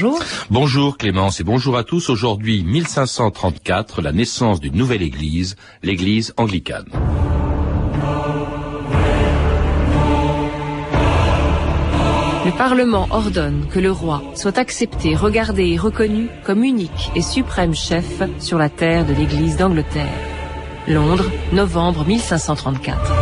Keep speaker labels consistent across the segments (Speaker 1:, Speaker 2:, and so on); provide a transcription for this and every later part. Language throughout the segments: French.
Speaker 1: Bonjour. Bonjour Clémence et bonjour à tous. Aujourd'hui 1534, la naissance d'une nouvelle église, l'église anglicane.
Speaker 2: Le Parlement ordonne que le roi soit accepté, regardé et reconnu comme unique et suprême chef sur la terre de l'église d'Angleterre. Londres, novembre 1534.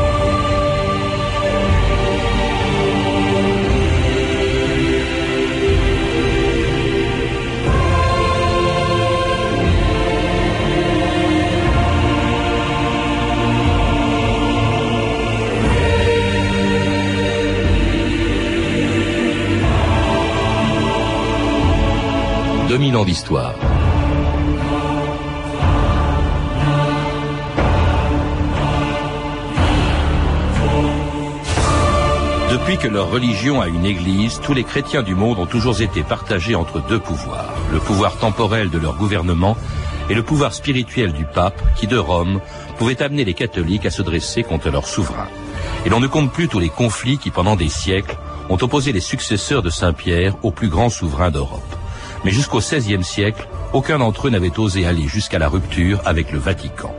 Speaker 1: 2000 ans d'histoire. Depuis que leur religion a une église, tous les chrétiens du monde ont toujours été partagés entre deux pouvoirs. Le pouvoir temporel de leur gouvernement et le pouvoir spirituel du pape qui, de Rome, pouvait amener les catholiques à se dresser contre leur souverain. Et l'on ne compte plus tous les conflits qui, pendant des siècles, ont opposé les successeurs de Saint-Pierre aux plus grands souverains d'Europe. Mais jusqu'au XVIe siècle, aucun d'entre eux n'avait osé aller jusqu'à la rupture avec le Vatican.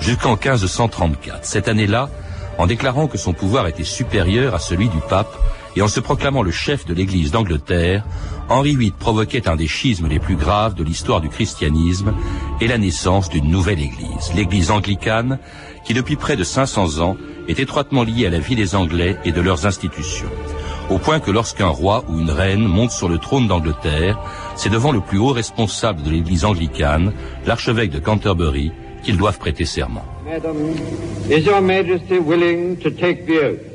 Speaker 1: Jusqu'en 1534, cette année-là, en déclarant que son pouvoir était supérieur à celui du pape et en se proclamant le chef de l'Église d'Angleterre, Henri VIII provoquait un des schismes les plus graves de l'histoire du christianisme et la naissance d'une nouvelle Église, l'Église anglicane, qui depuis près de 500 ans est étroitement liée à la vie des Anglais et de leurs institutions au point que lorsqu'un roi ou une reine monte sur le trône d'Angleterre, c'est devant le plus haut responsable de l'Église anglicane, l'archevêque de Canterbury, qu'ils doivent prêter serment. Madam, is your Majesty willing to take the oath?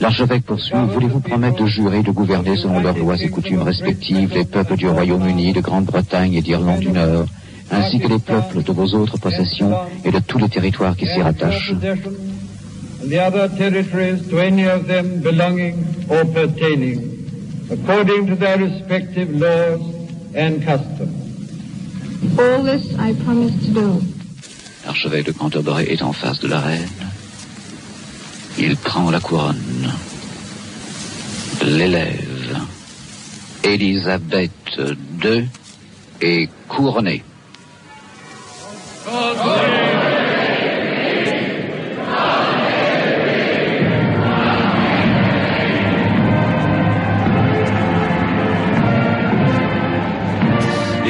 Speaker 3: L'archevêque poursuit, voulez-vous promettre de jurer de gouverner selon leurs lois et coutumes respectives les peuples du Royaume-Uni, de Grande-Bretagne et d'Irlande du Nord, ainsi que les peuples de vos autres possessions et de tous les territoires qui s'y rattachent? And the other territories to any of them belonging or pertaining, according to their respective laws and customs. All this I promise to do. L'archevêque de Canterbury est en face de la reine. Il prend la couronne, l'élève. Élisabeth II est couronnée.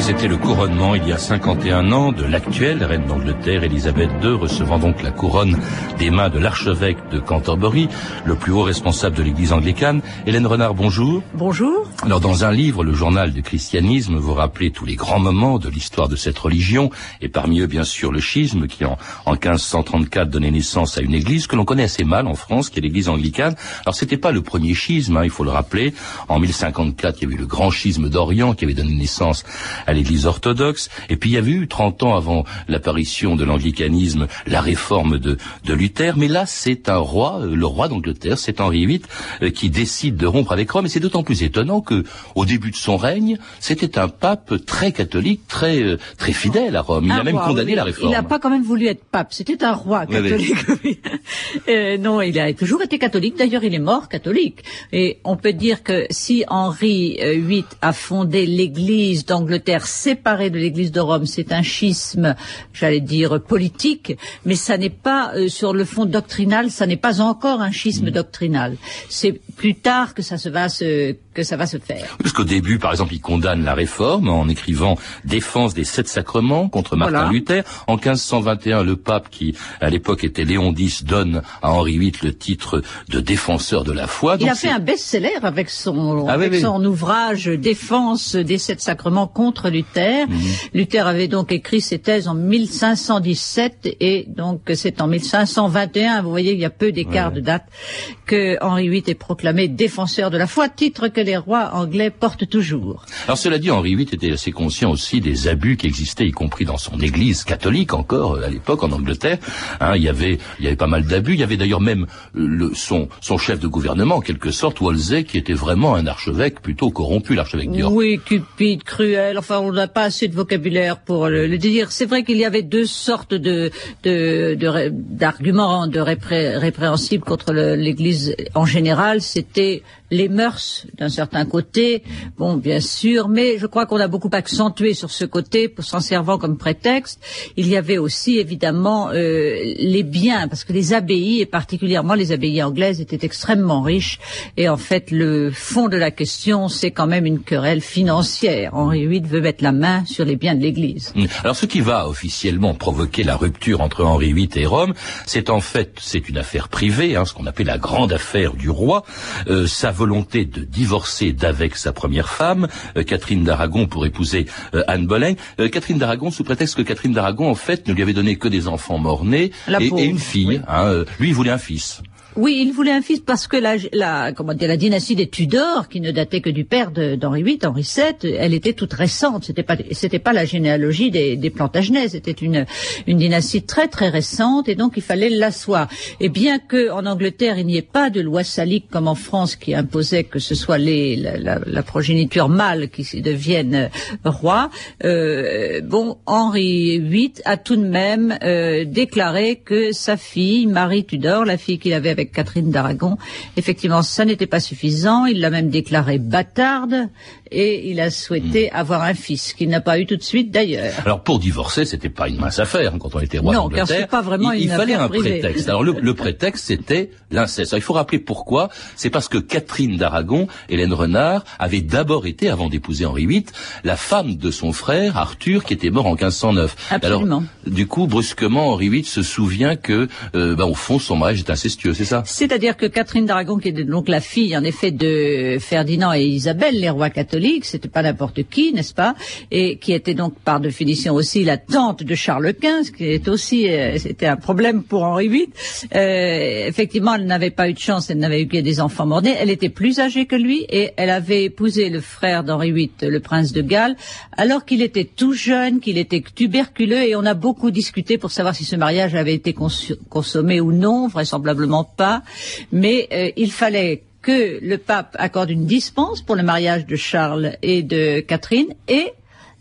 Speaker 1: C'était le couronnement il y a 51 ans de l'actuelle reine d'Angleterre, Elisabeth II, recevant donc la couronne des mains de l'archevêque de Canterbury, le plus haut responsable de l'église anglicane. Hélène Renard, bonjour.
Speaker 4: Bonjour.
Speaker 1: Alors, dans un livre, le journal du christianisme, vous rappelez tous les grands moments de l'histoire de cette religion, et parmi eux, bien sûr, le schisme, qui en, en 1534 donnait naissance à une église que l'on connaît assez mal en France, qui est l'église anglicane. Alors, c'était pas le premier schisme, hein, il faut le rappeler. En 1054, il y avait eu le grand schisme d'Orient qui avait donné naissance à l'Église orthodoxe. Et puis il y avait eu 30 ans avant l'apparition de l'anglicanisme la réforme de, de Luther. Mais là, c'est un roi, euh, le roi d'Angleterre, c'est Henri VIII, euh, qui décide de rompre avec Rome. Et c'est d'autant plus étonnant que, au début de son règne, c'était un pape très catholique, très euh, très fidèle à Rome. Il a même condamné la réforme.
Speaker 4: Il n'a pas quand même voulu être pape. C'était un roi catholique. non, il a toujours été catholique. D'ailleurs, il est mort catholique. Et on peut dire que si Henri VIII a fondé l'Église d'Angleterre séparé de l'Église de Rome. C'est un schisme, j'allais dire, politique, mais ça n'est pas, euh, sur le fond doctrinal, ça n'est pas encore un schisme mm. doctrinal. C'est plus tard que ça se va se, que ça va se faire.
Speaker 1: Parce qu'au début, par exemple, il condamne la réforme en écrivant Défense des sept sacrements contre Martin Luther. En 1521, le pape, qui à l'époque était Léon X, donne à Henri VIII le titre de défenseur de la foi.
Speaker 4: Il a fait un best-seller avec son, ah avec son ouvrage Défense des sept sacrements contre Luther. Luther. Mhm. Luther avait donc écrit ses thèses en 1517 et donc c'est en 1521, vous voyez, il y a peu d'écart de date, que Henri VIII est proclamé défenseur de la foi, titre que les rois anglais portent toujours.
Speaker 1: Alors cela dit, Henri VIII était assez conscient aussi des abus qui existaient, y compris dans son église catholique encore euh, à l'époque en Angleterre. Hein, il y avait, il y avait pas mal d'abus. Il y avait d'ailleurs même euh, le, son, son chef de gouvernement, en quelque sorte, Wolsey, qui était vraiment un archevêque plutôt corrompu, l'archevêque d'York.
Speaker 4: Oui, cupide, cruel. Enfin, on n'a pas assez de vocabulaire pour le, dire. C'est vrai qu'il y avait deux sortes de d'arguments de, répréhensibles contre l'Église en général. C'était les mœurs d'un certain côté, bon, bien sûr, mais je crois qu'on a beaucoup accentué sur ce côté, s'en servant comme prétexte. Il y avait aussi, évidemment, euh, les biens, parce que les abbayes, et particulièrement les abbayes anglaises, étaient extrêmement riches, et en fait, le fond de la question, c'est quand même une querelle financière. Henri VIII veut mettre la main sur les biens de l'Église.
Speaker 1: Mmh. Alors, ce qui va officiellement provoquer la rupture entre Henri VIII et Rome, c'est en fait, c'est une affaire privée, hein, ce qu'on appelle la grande affaire du roi. Euh, volonté de divorcer d'avec sa première femme, euh, Catherine d'Aragon, pour épouser euh, Anne Boleyn. Euh, Catherine d'Aragon, sous prétexte que Catherine d'Aragon, en fait, ne lui avait donné que des enfants morts-nés et, une fille. Hein, lui, il voulait un fils.
Speaker 4: Oui, il voulait un fils parce que la, comment dire, la dynastie des Tudors, qui ne datait que du père d'Henri VIII, Henri VII, elle était toute récente. C'était pas, pas la généalogie des, des. C'était une, une dynastie très très récente, et donc il fallait l'asseoir. Et bien que en Angleterre il n'y ait pas de loi salique comme en France qui imposait que ce soit les, la, la, progéniture mâle qui devienne euh, roi, euh, bon, Henri VIII a tout de même euh, déclaré que sa fille, Marie Tudor, la fille qu'il avait avec Catherine d'Aragon. Effectivement, ça n'était pas suffisant. Il l'a même déclaré bâtarde et il a souhaité hmm. avoir un fils qu'il n'a pas eu tout de suite d'ailleurs.
Speaker 1: Alors pour divorcer, c'était pas une mince affaire hein, quand on était roi
Speaker 4: Non, car c'est pas vraiment
Speaker 1: il,
Speaker 4: une
Speaker 1: il fallait un prétexte. Alors le, prétexte c'était l'inceste. Il faut rappeler pourquoi. C'est parce que Catherine d'Aragon, Hélène Renard, avait d'abord été, avant d'épouser Henri VIII, la femme de son frère Arthur, qui était mort en 1509.
Speaker 4: Absolument.
Speaker 1: Alors, du coup, brusquement, Henri VIII se souvient que, euh, bah, au fond, son mariage est incestueux, c'est ça?
Speaker 4: C'est-à-dire que Catherine d'Aragon, qui était donc la fille, en effet, de Ferdinand et Isabelle, les rois catholiques, c'était pas n'importe qui, n'est-ce pas Et qui était donc par définition aussi la tante de Charles ce qui est aussi, euh, c'était un problème pour Henri VIII. Euh, effectivement, elle n'avait pas eu de chance, elle n'avait eu que des enfants mordés. Elle était plus âgée que lui et elle avait épousé le frère d'Henri VIII, le prince de Galles, alors qu'il était tout jeune, qu'il était tuberculeux et on a beaucoup discuté pour savoir si ce mariage avait été consommé ou non, vraisemblablement pas mais euh, il fallait que le pape accorde une dispense pour le mariage de Charles et de Catherine et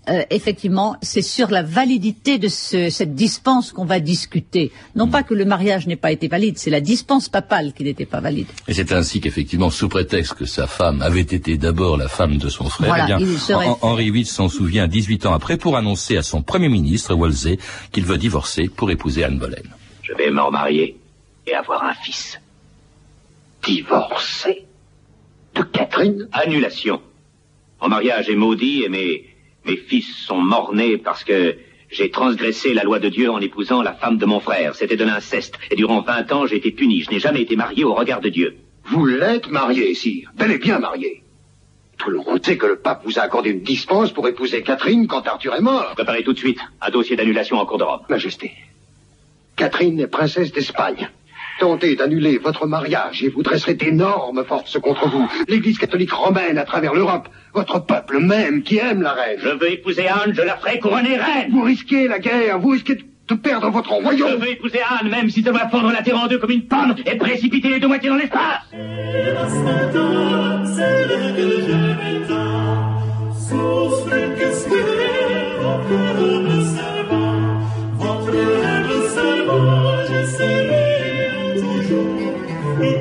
Speaker 4: euh, effectivement, c'est sur la validité de cette dispense qu'on va discuter. Non pas que le mariage n'ait pas été valide, c'est la dispense papale qui n'était pas valide.
Speaker 1: Et c'est ainsi qu'effectivement, sous prétexte que sa femme avait été d'abord la femme de son frère, eh bien, Henri VIII s'en souvient 18 ans après pour annoncer à son premier ministre, Wolsey, qu'il veut divorcer pour épouser Anne Boleyn.
Speaker 5: Je vais me remarier et avoir un fils. Divorcé De Catherine
Speaker 6: Annulation. Mon mariage est maudit et mes, mes fils sont morts-nés parce que j'ai transgressé la loi de Dieu en épousant la femme de mon frère. C'était de l'inceste. Et durant vingt ans, j'ai été puni. Je n'ai jamais été marié au regard de Dieu.
Speaker 5: Vous l'êtes marié, sire. Bel et bien marié. Tout le monde sait que le pape vous a accordé une dispense pour épouser Catherine quand Arthur est mort.
Speaker 6: Préparez tout de suite un dossier d'annulation en cours d'Europe.
Speaker 5: Majesté, Catherine est princesse d'Espagne. Tentez d'annuler votre mariage et vous dresserez d'énormes forces contre vous. L'Église catholique romaine à travers l'Europe, votre peuple même qui aime la reine.
Speaker 6: Je veux épouser Anne, je la ferai couronner reine.
Speaker 5: Vous risquez la guerre, vous risquez de perdre votre royaume.
Speaker 6: Je veux épouser Anne, même si ça va fondre la terre en deux comme une pomme et précipiter les deux moitiés dans l'espace.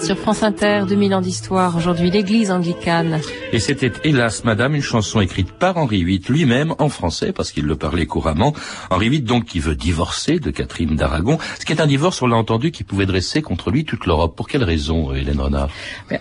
Speaker 2: sur France Inter, 2000 ans d'histoire, aujourd'hui l'église anglicane.
Speaker 1: Et c'était Hélas Madame, une chanson écrite par Henri VIII lui-même en français, parce qu'il le parlait couramment. Henri VIII donc qui veut divorcer de Catherine d'Aragon, ce qui est un divorce, on l'a entendu, qui pouvait dresser contre lui toute l'Europe. Pour quelle raison, Hélène Renard?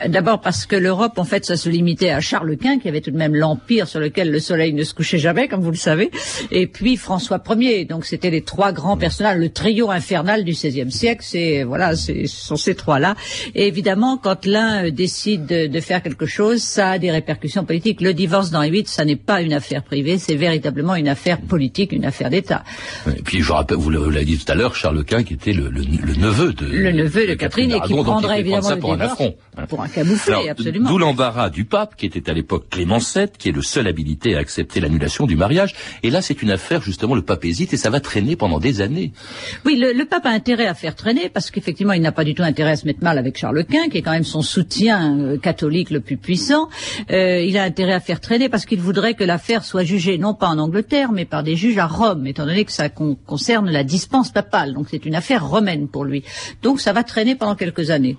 Speaker 4: D'abord parce que l'Europe, en fait, ça se limitait à Charles Quint, qui avait tout de même l'empire sur lequel le soleil ne se couchait jamais, comme vous le savez, et puis François Ier. Donc c'était les trois grands personnages, le trio infernal du XVIe siècle, c'est voilà, ce sont ces trois-là. Et évidemment, quand l'un décide de, faire quelque chose, ça a des répercussions politiques. Le divorce d'Henri VIII, ça n'est pas une affaire privée, c'est véritablement une affaire politique, une affaire d'État.
Speaker 1: Et puis, je rappelle, vous l'avez dit tout à l'heure, Charles Quint, qui était le, neveu de
Speaker 4: le neveu de, Catherine, et qui prendrait évidemment le pour divorce un hein. pour un camouflet, absolument.
Speaker 1: D'où l'embarras du pape, qui était à l'époque Clément VII, qui est le seul habilité à accepter l'annulation du mariage. Et là, c'est une affaire justement, le pape hésite et ça va traîner pendant des années.
Speaker 4: Oui, le, pape a intérêt à faire traîner parce qu'effectivement, il n'a pas du tout intérêt à se mettre mal avec Charles Quint, qui est quand même son soutien euh, catholique le plus puissant. Euh, il a intérêt à faire traîner parce qu'il voudrait que l'affaire soit jugée non pas en Angleterre, mais par des juges à Rome, étant donné que ça concerne la dispense papale. Donc c'est une affaire romaine pour lui. Donc ça va traîner pendant quelques années.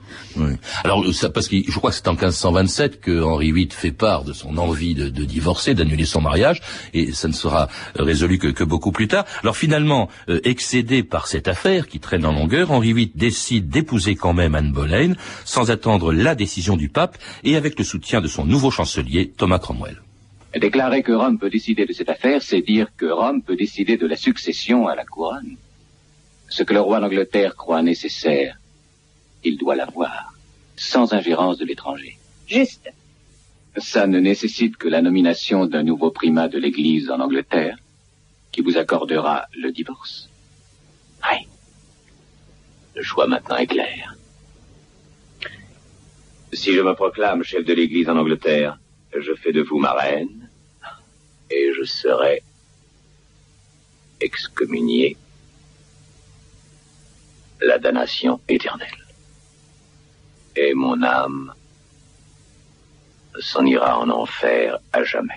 Speaker 1: Alors ça, parce que je crois que c'est en 1527 que Henri VIII fait part de son envie de, divorcer, d'annuler son mariage, et ça ne sera résolu que, que beaucoup plus tard. Alors finalement, euh, excédé par cette affaire qui traîne en longueur, Henri VIII décide d'épouser quand même Anne Boleyn, sans attendre la décision du pape, et avec le soutien de son nouveau chancelier, Thomas Cromwell.
Speaker 6: Déclarer que Rome peut décider de cette affaire, c'est dire que Rome peut décider de la succession à la couronne. Ce que le roi d'Angleterre croit nécessaire, il doit l'avoir, sans ingérence de l'étranger.
Speaker 4: Juste.
Speaker 6: Ça ne nécessite que la nomination d'un nouveau primat de l'Église en Angleterre, qui vous accordera le divorce. Oui. Le choix maintenant est clair. Si je me proclame chef de l'Église en Angleterre, je fais de vous ma reine, et je serai excommunié la damnation éternelle. Et mon âme s'en ira en enfer à jamais.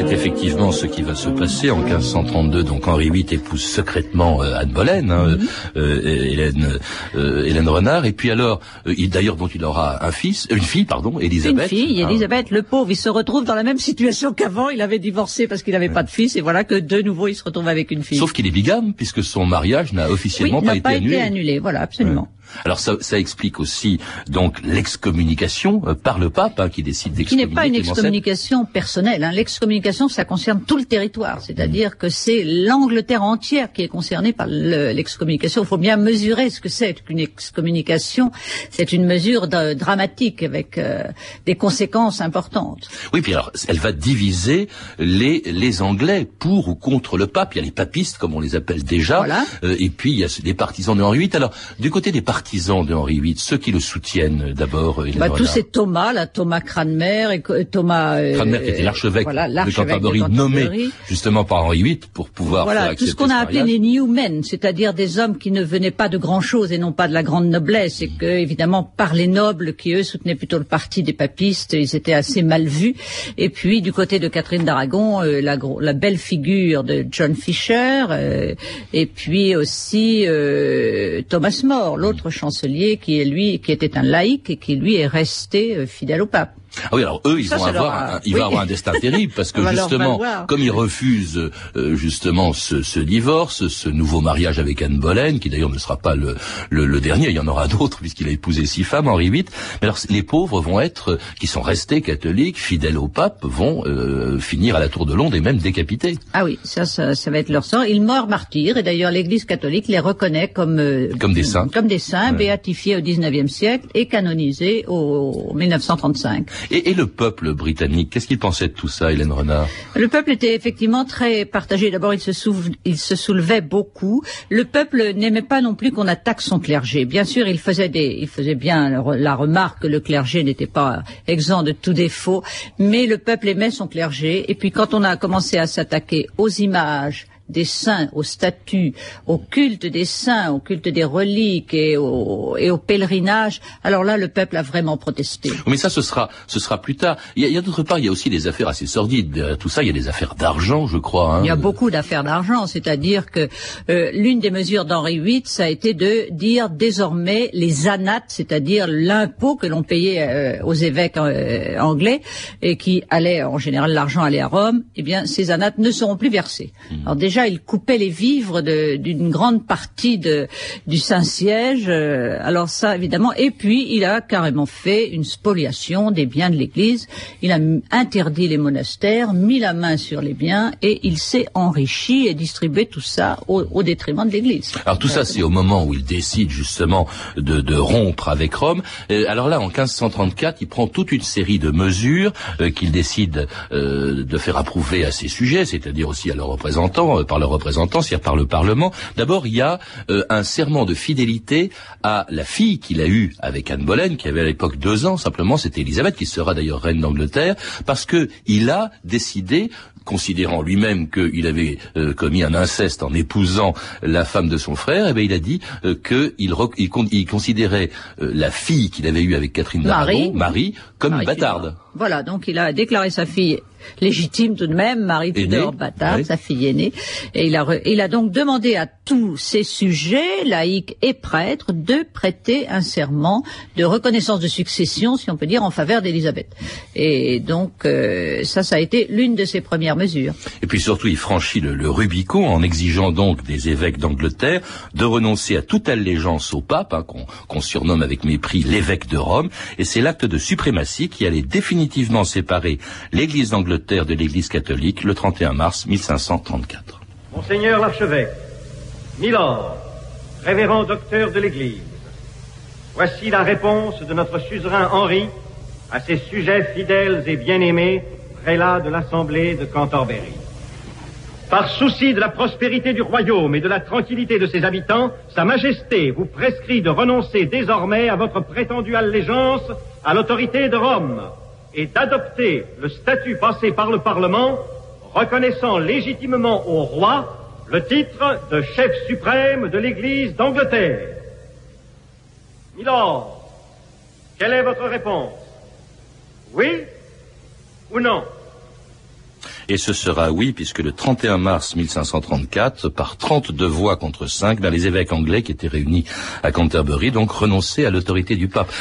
Speaker 1: C'est effectivement ce qui va se passer en 1532. Donc Henri VIII épouse secrètement euh, Anne Boleyn, hein, mhm. euh, Hélène, euh, Hélène Renard. Et puis alors, d'ailleurs, dont il aura un fils, une fille, pardon, Élisabeth.
Speaker 4: Une fille, Élisabeth. Le pauvre, il se retrouve dans la même situation qu'avant. Il avait divorcé parce qu'il n'avait pas de fils, et voilà que de nouveau, il se retrouve avec une fille.
Speaker 1: Sauf qu'il est bigame, puisque son mariage n'a officiellement
Speaker 4: pas,
Speaker 1: été annulé.
Speaker 4: Été annulé. Voilà, absolument.
Speaker 1: Alors ça, ça, explique aussi donc l'excommunication euh, par le pape hein, qui décide d'excommunier.
Speaker 4: Qui n'est pas une excommunication personnelle. Hein. L'excommunication, ça concerne tout le territoire, c'est-à-dire que c'est l'Angleterre entière qui est concernée par l'excommunication. Il faut bien mesurer ce que c'est qu'une excommunication. C'est une mesure dramatique avec euh, des conséquences importantes.
Speaker 1: Oui, puis alors elle va diviser les les Anglais pour ou contre le pape. Il y a les papistes comme on les appelle déjà,
Speaker 4: voilà.
Speaker 1: euh, et puis il y a les partisans de Henri VIII. Alors du côté des partisans partisans de Henri VIII, ceux qui le soutiennent d'abord
Speaker 4: bah, Tous ces Thomas, là, Thomas Cranmer et Thomas...
Speaker 1: Euh, Cranmer qui était l'archevêque de Canterbury, nommé justement par Henri VIII pour pouvoir
Speaker 4: voilà,
Speaker 1: faire
Speaker 4: tout ce qu'on a appelé les newmen, c'est-à-dire des hommes qui ne venaient pas de grand-chose et non pas de la grande noblesse, et que, évidemment, par les nobles qui, eux, soutenaient plutôt le parti des papistes, ils étaient assez mal vus. Et puis, du côté de Catherine d'Aragon, euh, la, la, belle figure de John Fisher, euh, et puis aussi Thomas More, l'autre chancelier qui est lui, qui était un laïc et qui lui est resté euh, fidèle au pape.
Speaker 1: Ah oui, alors eux, ils vont avoir, un, ils vont avoir un destin terrible parce que justement, comme ils refusent euh, justement ce, ce, divorce, ce nouveau mariage avec Anne Boleyn, qui d'ailleurs ne sera pas le, le, le, dernier, il y en aura d'autres puisqu'il a épousé six femmes, Henri VIII. Mais alors, les pauvres vont être, qui sont restés catholiques, fidèles au pape, vont euh, finir à la Tour de Londres et même décapités.
Speaker 4: Ah oui, ça, ça, ça va être leur sort. Ils meurent martyrs et d'ailleurs l'Église catholique les reconnaît comme
Speaker 1: euh, comme des saints,
Speaker 4: comme des saints, béatifiés au XIXe siècle et canonisés au 1935.
Speaker 1: Et, et le peuple britannique, qu'est-ce qu'il pensait de tout ça, Hélène Renard?
Speaker 4: Le peuple était effectivement très partagé. D'abord, il se, soulevait beaucoup. Le peuple n'aimait pas non plus qu'on attaque son clergé. Bien sûr, il faisait, des, il faisait bien la remarque que le clergé n'était pas exempt de tout défaut, mais le peuple aimait son clergé. Et puis, quand on a commencé à s'attaquer aux images, des saints, au statut, au culte des saints, au culte des reliques et au, et au pèlerinage, alors là, le peuple a vraiment protesté.
Speaker 1: Mais ça, ce sera, ce sera plus tard. Il y a, a d'autre part, il y a aussi des affaires assez sordides. tout ça, il y a des affaires d'argent, je crois. Hein.
Speaker 4: Il y a beaucoup d'affaires d'argent, c'est-à-dire que euh, l'une des mesures d'Henri VIII, ça a été de dire désormais les anates, c'est-à-dire l'impôt que l'on payait euh, aux évêques euh, anglais et qui allait, en général, l'argent allait à Rome, eh bien, ces anates ne seront plus versés. Hmm. Alors déjà, déjà, il coupait les vivres d'une grande partie de, du Saint-Siège. Euh, alors ça, évidemment. Et puis, il a carrément fait une spoliation des biens de l'Église. Il a interdit les monastères, mis la main sur les biens, et il s'est enrichi et distribué tout ça au, détriment de l'Église.
Speaker 1: Alors tout ça, c'est au moment où il décide justement de, de rompre avec Rome. Euh, alors là, en 1534, il prend toute une série de mesures euh, qu'il décide euh, de faire approuver à ses sujets, c'est-à-dire aussi à leurs représentants, par leurs représentants, c'est-à-dire par le Parlement. D'abord, il y a un serment de fidélité à la fille qu'il a eue avec Anne Boleyn, qui avait à l'époque deux ans simplement, c'était Élisabeth, qui sera d'ailleurs reine d'Angleterre, parce que il a décidé considérant lui-même qu'il avait euh, commis un inceste en épousant la femme de son frère, eh bien, il a dit euh, qu'il il, considérait euh, la fille qu'il avait eue avec Catherine d'Aragon, Marie, comme une bâtarde.
Speaker 4: Voilà, donc il a déclaré sa fille légitime tout de même, Marie Tudor Bâtard, sa fille aînée. Et il a, il a donc demandé à tous ses sujets, laïcs et prêtres, de prêter un serment de reconnaissance de succession, si on peut dire, en faveur d'Élisabeth. Et donc, euh, ça, ça a été l'une de ses premières mesures.
Speaker 1: Et puis surtout, il franchit le, Rubicon en exigeant donc des évêques d'Angleterre de renoncer à toute allégeance au pape, hein, qu'on surnomme avec mépris l'évêque de Rome. Et c'est l'acte de suprématie qui allait définitivement séparer l'Église d'Angleterre terre de l'Église catholique le 31 mars 1534.
Speaker 7: Monseigneur l'archevêque, Milord, révérend docteur de l'Église, voici la réponse de notre suzerain Henri à ses sujets fidèles et bien-aimés, prélats de l'Assemblée de Canterbury. Par souci de la prospérité du royaume et de la tranquillité de ses habitants, Sa Majesté vous prescrit de renoncer désormais à votre prétendue allégeance à l'autorité de Rome et d'adopter le statut passé par le Parlement reconnaissant légitimement au roi le titre de chef suprême de l'Église d'Angleterre. Milord, quelle est votre réponse? Oui ou non?
Speaker 1: Et ce sera oui, puisque le 31 mars 1534, par 32 voix contre 5, ben, les évêques anglais qui étaient réunis à Canterbury donc renonçaient à l'autorité du pape.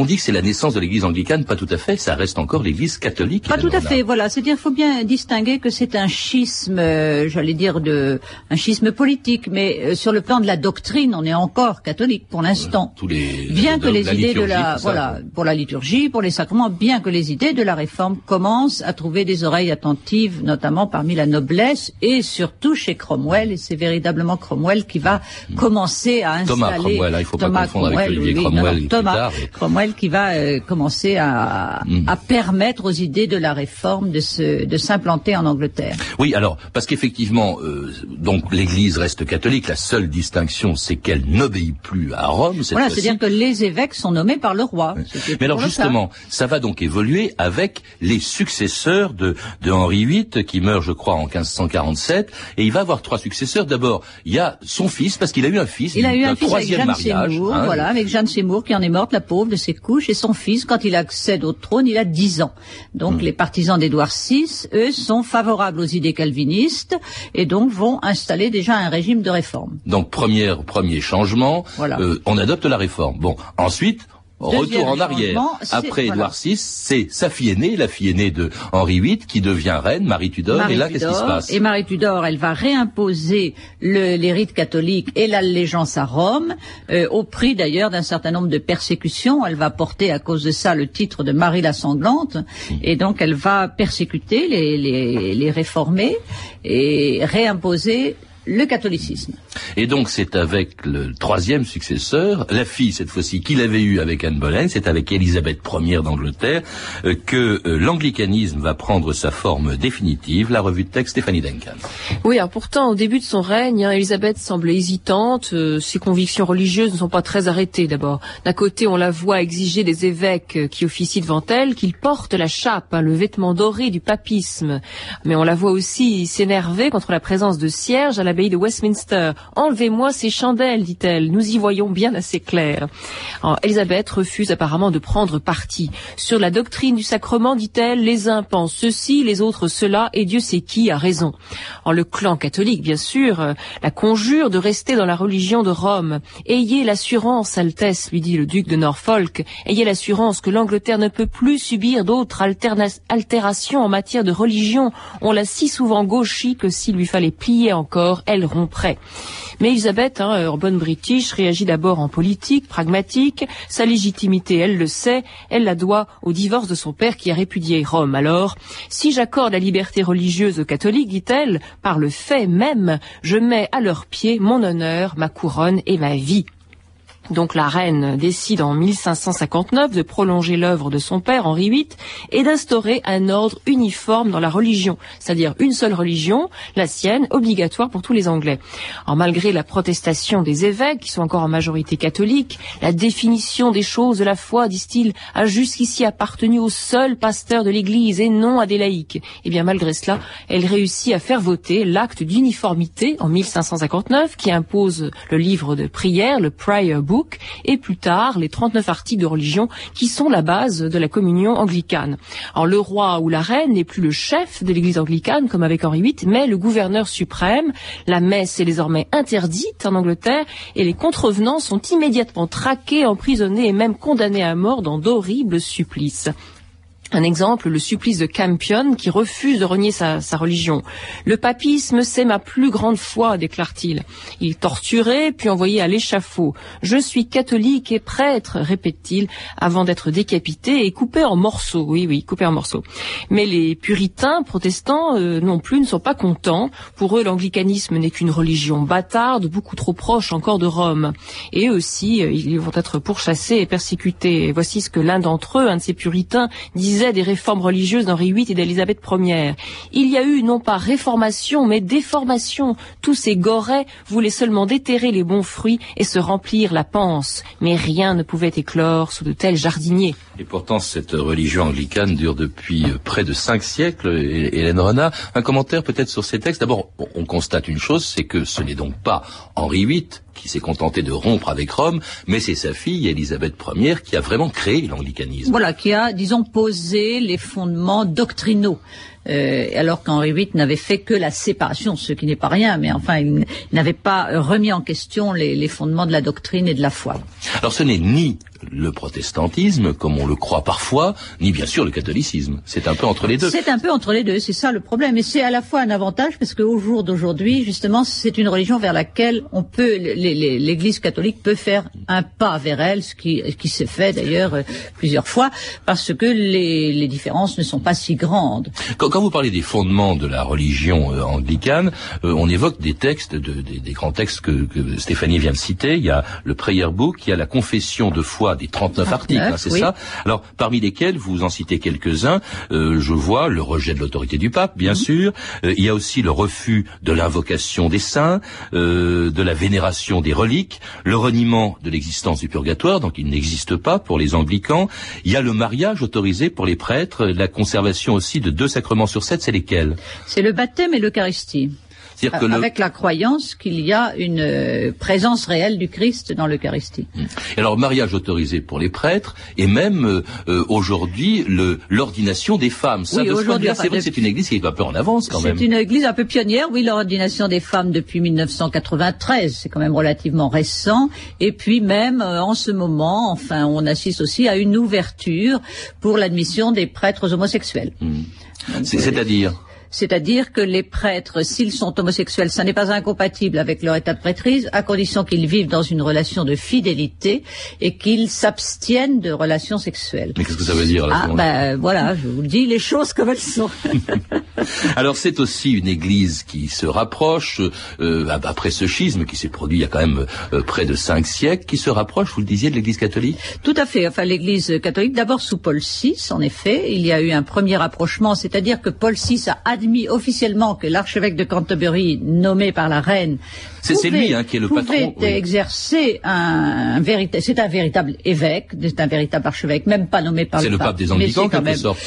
Speaker 1: On dit que c'est la naissance de l'Église anglicane, pas tout à fait, ça reste encore l'Église catholique.
Speaker 4: Pas tout à fait, voilà. C'est-à-dire, il faut bien distinguer que c'est un schisme, euh, j'allais dire de, un schisme politique, mais euh, sur le plan de la doctrine, on est encore catholique pour l'instant. bien que les idées de la, voilà, pour la liturgie, pour les sacrements, bien que les idées de la réforme commencent à trouver des oreilles attentives notamment parmi la noblesse et surtout chez Cromwell. Et c'est véritablement Cromwell qui va hmm. commencer à installer
Speaker 1: Thomas Cromwell. Hein, il faut pas confondre avec Olivier Cromwell.
Speaker 4: Thomas Cromwell qui va euh, commencer à, hmm. à, permettre aux idées de la réforme de se de s'implanter en Angleterre.
Speaker 1: Oui, alors parce qu'effectivement, euh, donc l'Église reste catholique. La seule distinction, c'est qu'elle n'obéit plus à Rome.
Speaker 4: Voilà, c'est-à-dire que les évêques sont nommés par le roi.
Speaker 1: Mais alors justement, ça va donc évoluer avec les successeurs de, de Henri qui meurt, je crois, en 1547, et il va avoir trois successeurs. D'abord, il y a son fils, parce qu'il a eu un fils,
Speaker 4: il a eu un, fils
Speaker 1: avec Jeanne
Speaker 4: mariage, Seymour, hein. voilà, avec Jeanne Seymour qui en est morte, la pauvre de ses couches, et son fils, quand il accède au trône, il a dix ans. Donc hmm. les partisans d'Édouard VI, eux, sont favorables aux idées calvinistes, et donc vont installer déjà un régime de réforme.
Speaker 1: Donc première, premier changement, voilà. euh, on adopte la réforme. Bon, ensuite, Retour en arrière. Après Édouard VI, c'est sa fille aînée, la fille aînée de Henri VIII, qui devient reine, Marie Tudor. et là, qu'est-ce qui se passe?
Speaker 4: Et Marie Tudor, elle va réimposer le, les rites catholiques et l'allégeance à Rome, euh, au prix d'ailleurs d'un certain nombre de persécutions. Elle va porter à cause de ça le titre de Marie la sanglante, mmh. et donc elle va persécuter les, les, les réformés et réimposer le catholicisme.
Speaker 1: Et donc c'est avec le troisième successeur, la fille cette fois-ci qu'il avait eue avec Anne Boleyn, c'est avec Élisabeth Ier d'Angleterre euh, que euh, l'anglicanisme va prendre sa forme définitive. La revue de texte Stéphanie Duncan.
Speaker 2: Oui, alors pourtant au début de son règne, hein, Élisabeth semble hésitante. Euh, ses convictions religieuses ne sont pas très arrêtées d'abord. D'un côté, on la voit exiger des évêques qui officient devant elle qu'ils portent la chape, hein, le vêtement doré du papisme. Mais on la voit aussi s'énerver contre la présence de cierges à la l'abbaye de Westminster. Enlevez-moi ces chandelles, dit-elle. Nous y voyons bien assez clair. Elisabeth refuse apparemment de prendre parti. Sur la doctrine du sacrement, dit-elle, les uns pensent ceci, les autres cela, et Dieu sait qui a raison. En le clan catholique, bien sûr, euh, la conjure de rester dans la religion de Rome. Ayez l'assurance, Altesse, lui dit le duc de Norfolk, ayez l'assurance que l'Angleterre ne peut plus subir d'autres altérations en matière de religion. On l'a si souvent gauchie que s'il lui fallait plier encore, elle romprait. Mais Elisabeth, hein, british, réagit d'abord en politique, pragmatique. Sa légitimité, elle le sait, elle la doit au divorce de son père qui a répudié Rome. Alors, si j'accorde la liberté religieuse aux catholiques, dit-elle, par le fait même, je mets à leurs pieds mon honneur, ma couronne et ma vie. Donc la reine décide en 1559 de prolonger l'œuvre de son père Henri VIII et d'instaurer un ordre uniforme dans la religion, c'est-à-dire une seule religion, la sienne, obligatoire pour tous les Anglais. Alors malgré la protestation des évêques, qui sont encore en majorité catholiques, la définition des choses de la foi, disent-ils, a jusqu'ici appartenu au seul pasteur de l'Église et non à des laïcs. Et eh bien malgré cela, elle réussit à faire voter l'acte d'uniformité en 1559 qui impose le livre de prière, le Prior Book, et plus tard les 39 articles de religion qui sont la base de la communion anglicane. Alors le roi ou la reine n'est plus le chef de l'église anglicane comme avec Henri VIII, mais le gouverneur suprême. La messe est désormais interdite en Angleterre et les contrevenants sont immédiatement traqués, emprisonnés et même condamnés à mort dans d'horribles supplices. Un exemple, le supplice de Campion qui refuse de renier sa, religion. Le papisme, c'est ma plus grande foi, déclare-t-il. Il est torturé, puis envoyé à l'échafaud. Je suis catholique et prêtre, répète-t-il, avant d'être décapité et coupé en morceaux. Oui, oui, coupé en morceaux. Mais les puritains protestants euh, non plus ne sont pas contents. Pour eux, l'anglicanisme n'est qu'une religion bâtarde, beaucoup trop proche encore de Rome. Et aussi, euh, ils vont être pourchassés et persécutés. voici ce que l'un d'entre eux, un de ces puritains, disait des réformes religieuses d'Henri VIII et d'Élisabeth Ier. Il y a eu non pas réformation, mais déformation. Tous ces gorets voulaient seulement déterrer les bons fruits et se remplir la panse. Mais rien ne pouvait éclore sous de tels jardiniers.
Speaker 1: Et pourtant, cette religion anglicane dure depuis euh, près de cinq siècles. Hélène Renat, un commentaire peut-être sur ces textes. D'abord, on constate une chose, c'est que ce n'est donc pas Henri VIII qui s'est contenté de rompre avec Rome, mais c'est sa fille, Élisabeth Ier, qui a vraiment créé l'anglicanisme.
Speaker 4: Voilà, qui a, disons, posé les fondements doctrinaux. Euh, alors qu'Henri VIII n'avait fait que la séparation, ce qui n'est pas rien, mais enfin, il n'avait pas remis en question les, les, fondements de la doctrine et de la foi.
Speaker 1: Alors ce n'est ni le protestantisme, comme on le croit parfois, ni bien sûr le catholicisme. C'est un peu entre les deux.
Speaker 4: C'est un peu entre les deux, c'est ça le problème. Et c'est à la fois un avantage parce qu'au jour d'aujourd'hui, justement, c'est une religion vers laquelle on peut, l'Église catholique peut faire un pas vers elle, ce qui, qui s'est fait d'ailleurs euh, plusieurs fois, parce que les, les, différences ne sont pas si grandes.
Speaker 1: Quand, quand, vous parlez des fondements de la religion euh, anglicane, euh, on évoque des textes, de, des, des, grands textes que, que Stéphanie vient de citer. Il y a le Prayer Book, il y a la confession de foi des 39 articles, hein, c'est ça Alors, parmi lesquels, vous en citez quelques-uns, euh, je vois le rejet de l'autorité du pape, bien mhm. sûr, euh, il y a aussi le refus de l'invocation des saints, euh, de la vénération des reliques, le reniement de l'existence du purgatoire, donc il n'existe pas pour les anglicans, il y a le mariage autorisé pour les prêtres, la conservation aussi de deux sacrements sur sept, c'est lesquels?
Speaker 4: C'est le baptême et l'Eucharistie. Avec la croyance qu'il y a une euh, présence réelle du Christ dans l'Eucharistie.
Speaker 1: Mmh. Alors, mariage autorisé pour les prêtres et même euh, euh, aujourd'hui l'ordination des femmes. Ça, oui, aujourd'hui, c'est vrai que c'est une église qui est un peu en avance quand même.
Speaker 4: C'est une église un peu pionnière, oui, l'ordination des femmes depuis 1993, c'est quand même relativement récent. Et puis même en ce moment, enfin, on assiste aussi à une ouverture pour l'admission des prêtres homosexuels.
Speaker 1: Mmh. C'est-à-dire
Speaker 4: c'est-à-dire que les prêtres, s'ils sont homosexuels, ça n'est pas incompatible avec leur état de prêtrise, à condition qu'ils vivent dans une relation de fidélité et qu'ils s'abstiennent de relations sexuelles.
Speaker 1: Mais qu'est-ce que ça veut dire
Speaker 4: là Ah ben voilà, je vous le dis, les choses comme elles sont.
Speaker 1: Alors c'est aussi une Église qui se rapproche euh, après ce schisme qui s'est produit il y a quand même euh, près de cinq siècles, qui se rapproche, vous le disiez, de l'Église catholique?
Speaker 4: Tout à fait. Enfin l'Église catholique, d'abord sous Paul VI, en effet, il y a eu un premier rapprochement, c'est-à-dire que Paul VI a admis officiellement que l'archevêque de Canterbury, nommé par la reine,
Speaker 1: c'est lui hein, qui est le patron.
Speaker 4: Pouvait exercer un, véritable, c'est un véritable évêque, c'est un véritable archevêque, même pas nommé par le
Speaker 1: pape. C'est le pape des Anglicans, quelque sorte.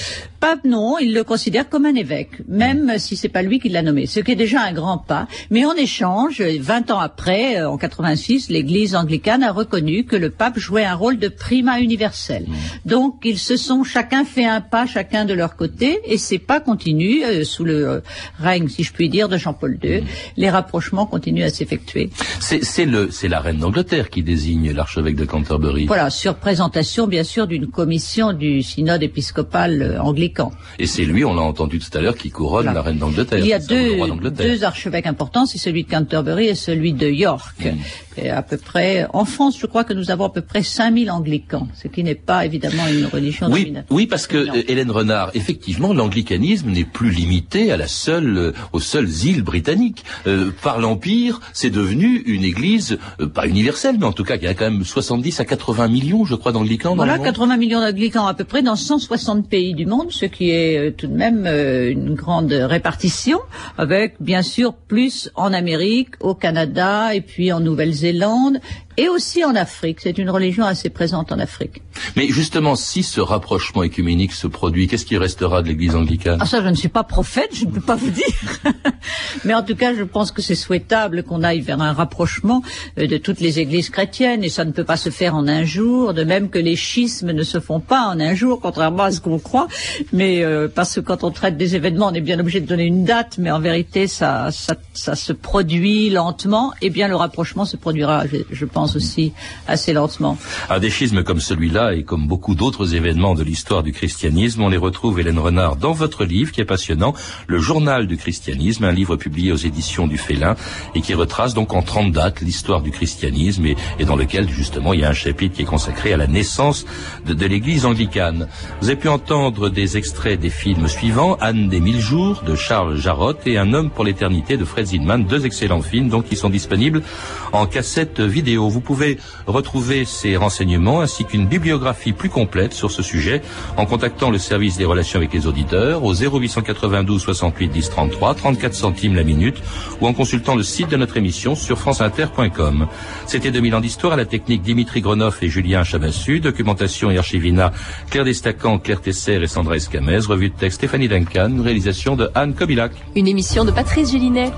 Speaker 4: Pape, non, il le considère comme un évêque, même si c'est pas lui qui l'a nommé, ce qui est déjà un grand pas. Mais en échange, 20 ans après, euh, en 86, l'Église anglicane a reconnu que le pape jouait un rôle de prima universel. Mmh. Donc ils se sont chacun fait un pas, chacun de leur côté, et ces pas continuent euh, sous le euh, règne, si je puis dire, de Jean-Paul II. Mmh. Les rapprochements continuent à s'effectuer.
Speaker 1: C'est le, c'est la reine d'Angleterre qui désigne l'archevêque de Canterbury.
Speaker 4: Voilà, sur présentation bien sûr d'une commission du synode épiscopal anglican.
Speaker 1: Et c'est lui, on l'a entendu tout à l'heure, qui couronne la reine d'Angleterre.
Speaker 4: Il y a deux, deux archevêques importants, c'est celui de Canterbury et celui de York. Mm. Et à peu près, en France, je crois que nous avons à peu près 5000 anglicans, ce qui n'est pas évidemment une religion
Speaker 1: oui, Oui, parce que euh, Hélène Renard, effectivement, l'anglicanisme n'est plus limité à la seule, euh, aux seules îles britanniques. Euh, par l'Empire, c'est devenu une église, pas universelle, mais en tout cas, il y a quand même 70 à 80 millions, je crois, d'anglicans.
Speaker 4: Voilà, 80 millions d'anglicans à peu près dans 160 pays du monde, ce qui est tout de même une grande répartition, avec bien sûr plus en Amérique, au Canada et puis en Nouvelle-Zélande Zélande et aussi en Afrique. C'est une religion assez présente en Afrique.
Speaker 1: Mais justement, si ce rapprochement écuménique se produit, qu'est-ce qui restera de l'Église anglicane?
Speaker 4: Ah ça, je ne suis pas prophète, je ne peux pas vous dire. Mais en tout cas, je pense que c'est souhaitable qu'on aille vers un rapprochement euh, de toutes les églises chrétiennes, et ça ne peut pas se faire en un jour, de même que les schismes ne se font pas en un jour, contrairement à ce qu'on croit. Mais euh, parce que quand on traite des événements, on est bien obligé de donner une date, mais en vérité, ça, ça, ça se produit lentement, et bien le rapprochement se produira, je, je pense aussi assez lentement.
Speaker 1: Comme celui-là et comme beaucoup d'autres événements de l'histoire du christianisme, on les retrouve, Hélène Renard, dans votre livre qui est passionnant, Le Journal du christianisme, un livre publié aux éditions du Félin et qui retrace donc en 30 dates l'histoire du christianisme et, dans lequel justement il y a un chapitre qui est consacré à la naissance de, de l'église anglicane. Vous avez pu entendre des extraits des films suivants, Anne des mille jours de Charles Jarrott et Un homme pour l'éternité de Fred Zinman, deux excellents films donc qui sont disponibles en cassette vidéo. Vous pouvez retrouver ces renseignements ainsi qu'une bibliographie plus complète sur ce sujet en contactant le service des relations avec les auditeurs au 0892 68 10 33 34 centimes la minute ou en consultant le site de notre émission sur franceinter.com. C'était 2000 ans d'histoire à la technique Dimitri Gronoff et Julien Chabassu, documentation et archivina Claire Destacan, Claire Tesser et Sandra Escamez, revue de texte Stéphanie Duncan, réalisation de Anne Kobilac.
Speaker 2: Une émission de Patrice Gélinet.